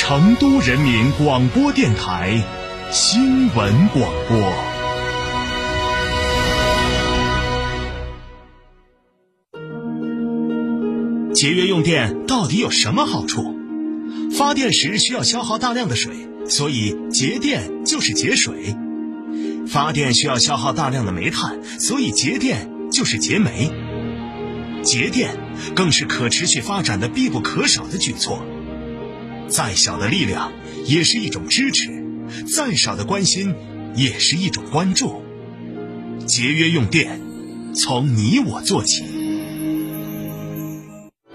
成都人民广播电台新闻广播。节约用电到底有什么好处？发电时需要消耗大量的水，所以节电就是节水；发电需要消耗大量的煤炭，所以节电就是节煤。节电更是可持续发展的必不可少的举措。再小的力量也是一种支持，再少的关心也是一种关注。节约用电，从你我做起。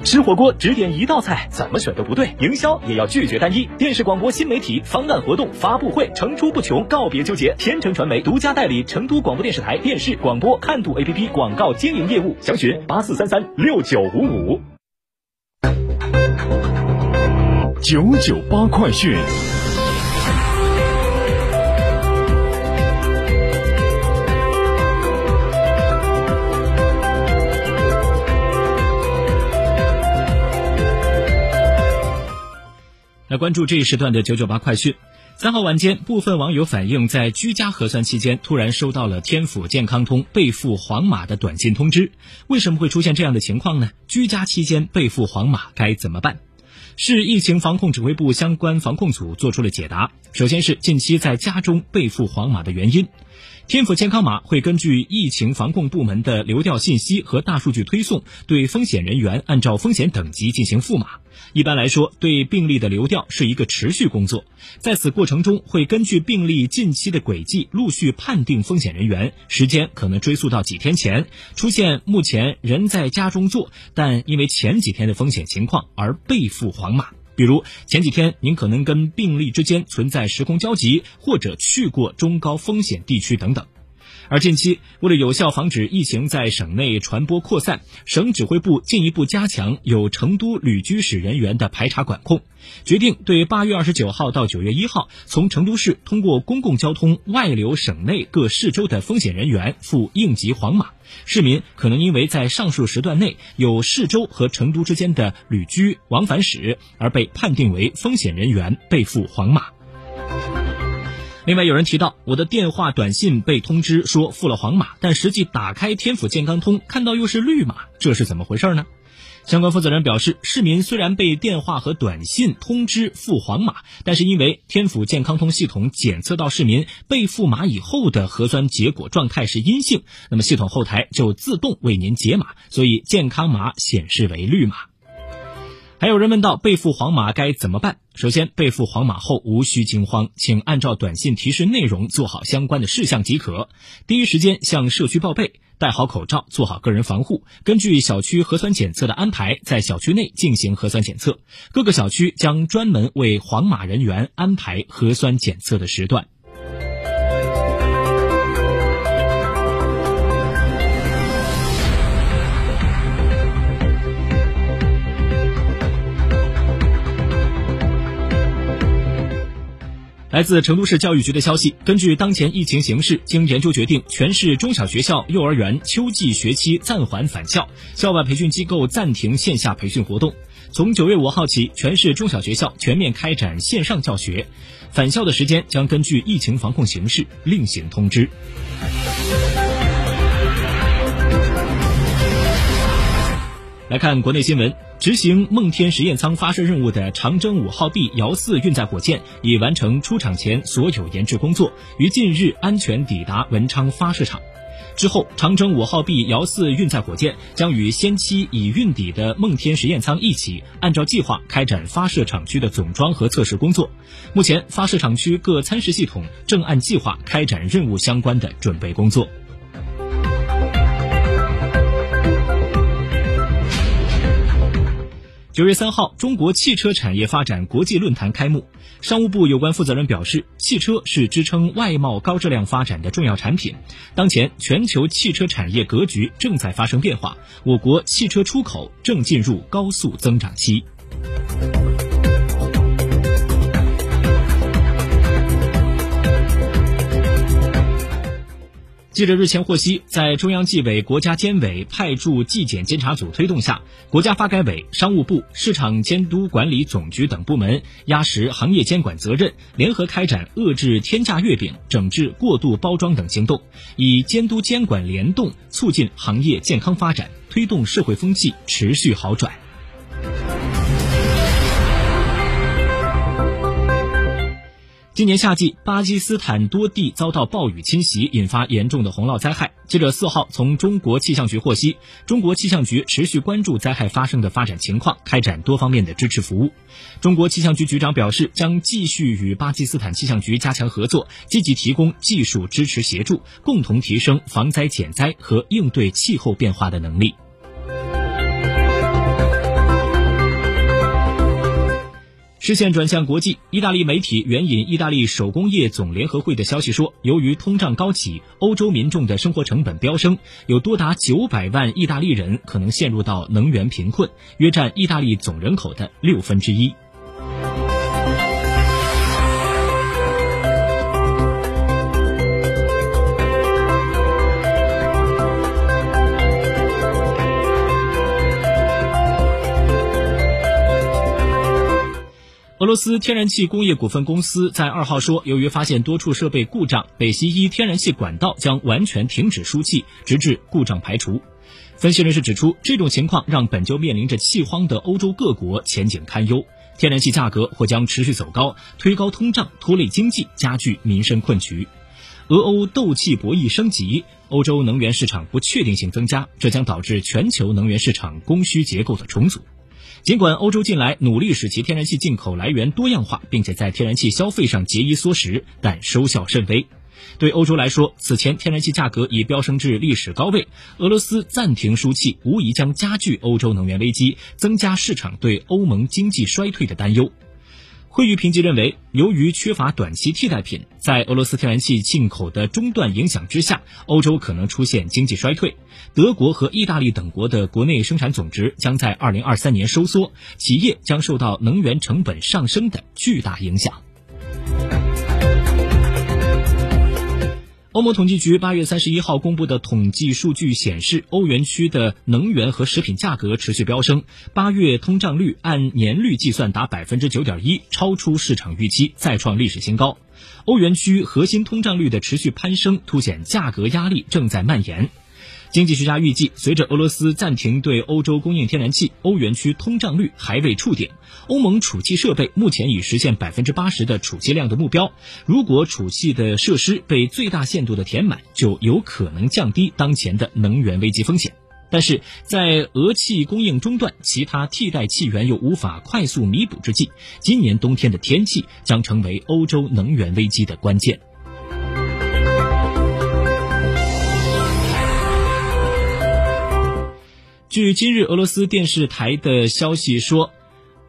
吃火锅只点一道菜，怎么选都不对。营销也要拒绝单一。电视广播新媒体方案活动发布会层出不穷，告别纠结。天成传媒独家代理成都广播电视台电视广播看度 APP 广告经营业务，详询八四三三六九五五。九九八快讯。来关注这一时段的九九八快讯。三号晚间，部分网友反映，在居家核酸期间，突然收到了天府健康通备付黄码的短信通知。为什么会出现这样的情况呢？居家期间备付黄码该怎么办？市疫情防控指挥部相关防控组做出了解答。首先是近期在家中备付黄码的原因。天府健康码会根据疫情防控部门的流调信息和大数据推送，对风险人员按照风险等级进行赋码。一般来说，对病例的流调是一个持续工作，在此过程中会根据病例近期的轨迹陆续判定风险人员，时间可能追溯到几天前出现目前人在家中坐，但因为前几天的风险情况而被付黄码。比如前几天您可能跟病例之间存在时空交集，或者去过中高风险地区等等。而近期，为了有效防止疫情在省内传播扩散，省指挥部进一步加强有成都旅居史人员的排查管控，决定对八月二十九号到九月一号从成都市通过公共交通外流省内各市州的风险人员赴应急黄码。市民可能因为在上述时段内有市州和成都之间的旅居往返史，而被判定为风险人员，被赴黄码。另外，有人提到我的电话、短信被通知说付了黄码，但实际打开天府健康通看到又是绿码，这是怎么回事呢？相关负责人表示，市民虽然被电话和短信通知付黄码，但是因为天府健康通系统检测到市民被付码以后的核酸结果状态是阴性，那么系统后台就自动为您解码，所以健康码显示为绿码。还有人问到备付黄码该怎么办？首先，备付黄码后无需惊慌，请按照短信提示内容做好相关的事项即可。第一时间向社区报备，戴好口罩，做好个人防护。根据小区核酸检测的安排，在小区内进行核酸检测。各个小区将专门为黄码人员安排核酸检测的时段。来自成都市教育局的消息，根据当前疫情形势，经研究决定，全市中小学校、幼儿园秋季学期暂缓返校，校外培训机构暂停线下培训活动。从九月五号起，全市中小学校全面开展线上教学，返校的时间将根据疫情防控形势另行通知。来看国内新闻，执行梦天实验舱发射任务的长征五号 B 遥四运载火箭已完成出厂前所有研制工作，于近日安全抵达文昌发射场。之后，长征五号 B 遥四运载火箭将与先期已运抵的梦天实验舱一起，按照计划开展发射场区的总装和测试工作。目前，发射场区各参试系统正按计划开展任务相关的准备工作。九月三号，中国汽车产业发展国际论坛开幕。商务部有关负责人表示，汽车是支撑外贸高质量发展的重要产品。当前，全球汽车产业格局正在发生变化，我国汽车出口正进入高速增长期。记者日前获悉，在中央纪委国家监委派驻纪检监察组推动下，国家发改委、商务部、市场监督管理总局等部门压实行业监管责任，联合开展遏制天价月饼、整治过度包装等行动，以监督监管联动，促进行业健康发展，推动社会风气持续好转。今年夏季，巴基斯坦多地遭到暴雨侵袭，引发严重的洪涝灾害。记者四号从中国气象局获悉，中国气象局持续关注灾害发生的发展情况，开展多方面的支持服务。中国气象局局长表示，将继续与巴基斯坦气象局加强合作，积极提供技术支持协助，共同提升防灾减灾和应对气候变化的能力。视线转向国际，意大利媒体援引意大利手工业总联合会的消息说，由于通胀高企，欧洲民众的生活成本飙升，有多达九百万意大利人可能陷入到能源贫困，约占意大利总人口的六分之一。俄罗斯天然气工业股份公司在二号说，由于发现多处设备故障，北溪一天然气管道将完全停止输气，直至故障排除。分析人士指出，这种情况让本就面临着气荒的欧洲各国前景堪忧，天然气价格或将持续走高，推高通胀，拖累经济，加剧民生困局。俄欧斗气博弈升级，欧洲能源市场不确定性增加，这将导致全球能源市场供需结构的重组。尽管欧洲近来努力使其天然气进口来源多样化，并且在天然气消费上节衣缩食，但收效甚微。对欧洲来说，此前天然气价格已飙升至历史高位，俄罗斯暂停输气，无疑将加剧欧洲能源危机，增加市场对欧盟经济衰退的担忧。惠誉评级认为，由于缺乏短期替代品，在俄罗斯天然气进口的中断影响之下，欧洲可能出现经济衰退。德国和意大利等国的国内生产总值将在二零二三年收缩，企业将受到能源成本上升的巨大影响。欧盟统计局八月三十一号公布的统计数据显示，欧元区的能源和食品价格持续飙升，八月通胀率按年率计算达百分之九点一，超出市场预期，再创历史新高。欧元区核心通胀率的持续攀升，凸显价格压力正在蔓延。经济学家预计，随着俄罗斯暂停对欧洲供应天然气，欧元区通胀率还未触顶。欧盟储气设备目前已实现百分之八十的储气量的目标。如果储气的设施被最大限度的填满，就有可能降低当前的能源危机风险。但是在俄气供应中断、其他替代气源又无法快速弥补之际，今年冬天的天气将成为欧洲能源危机的关键。据今日俄罗斯电视台的消息说，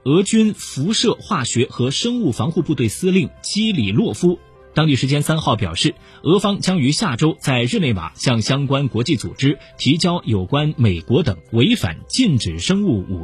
俄军辐射化学和生物防护部队司令基里洛夫，当地时间三号表示，俄方将于下周在日内瓦向相关国际组织提交有关美国等违反禁止生物武器。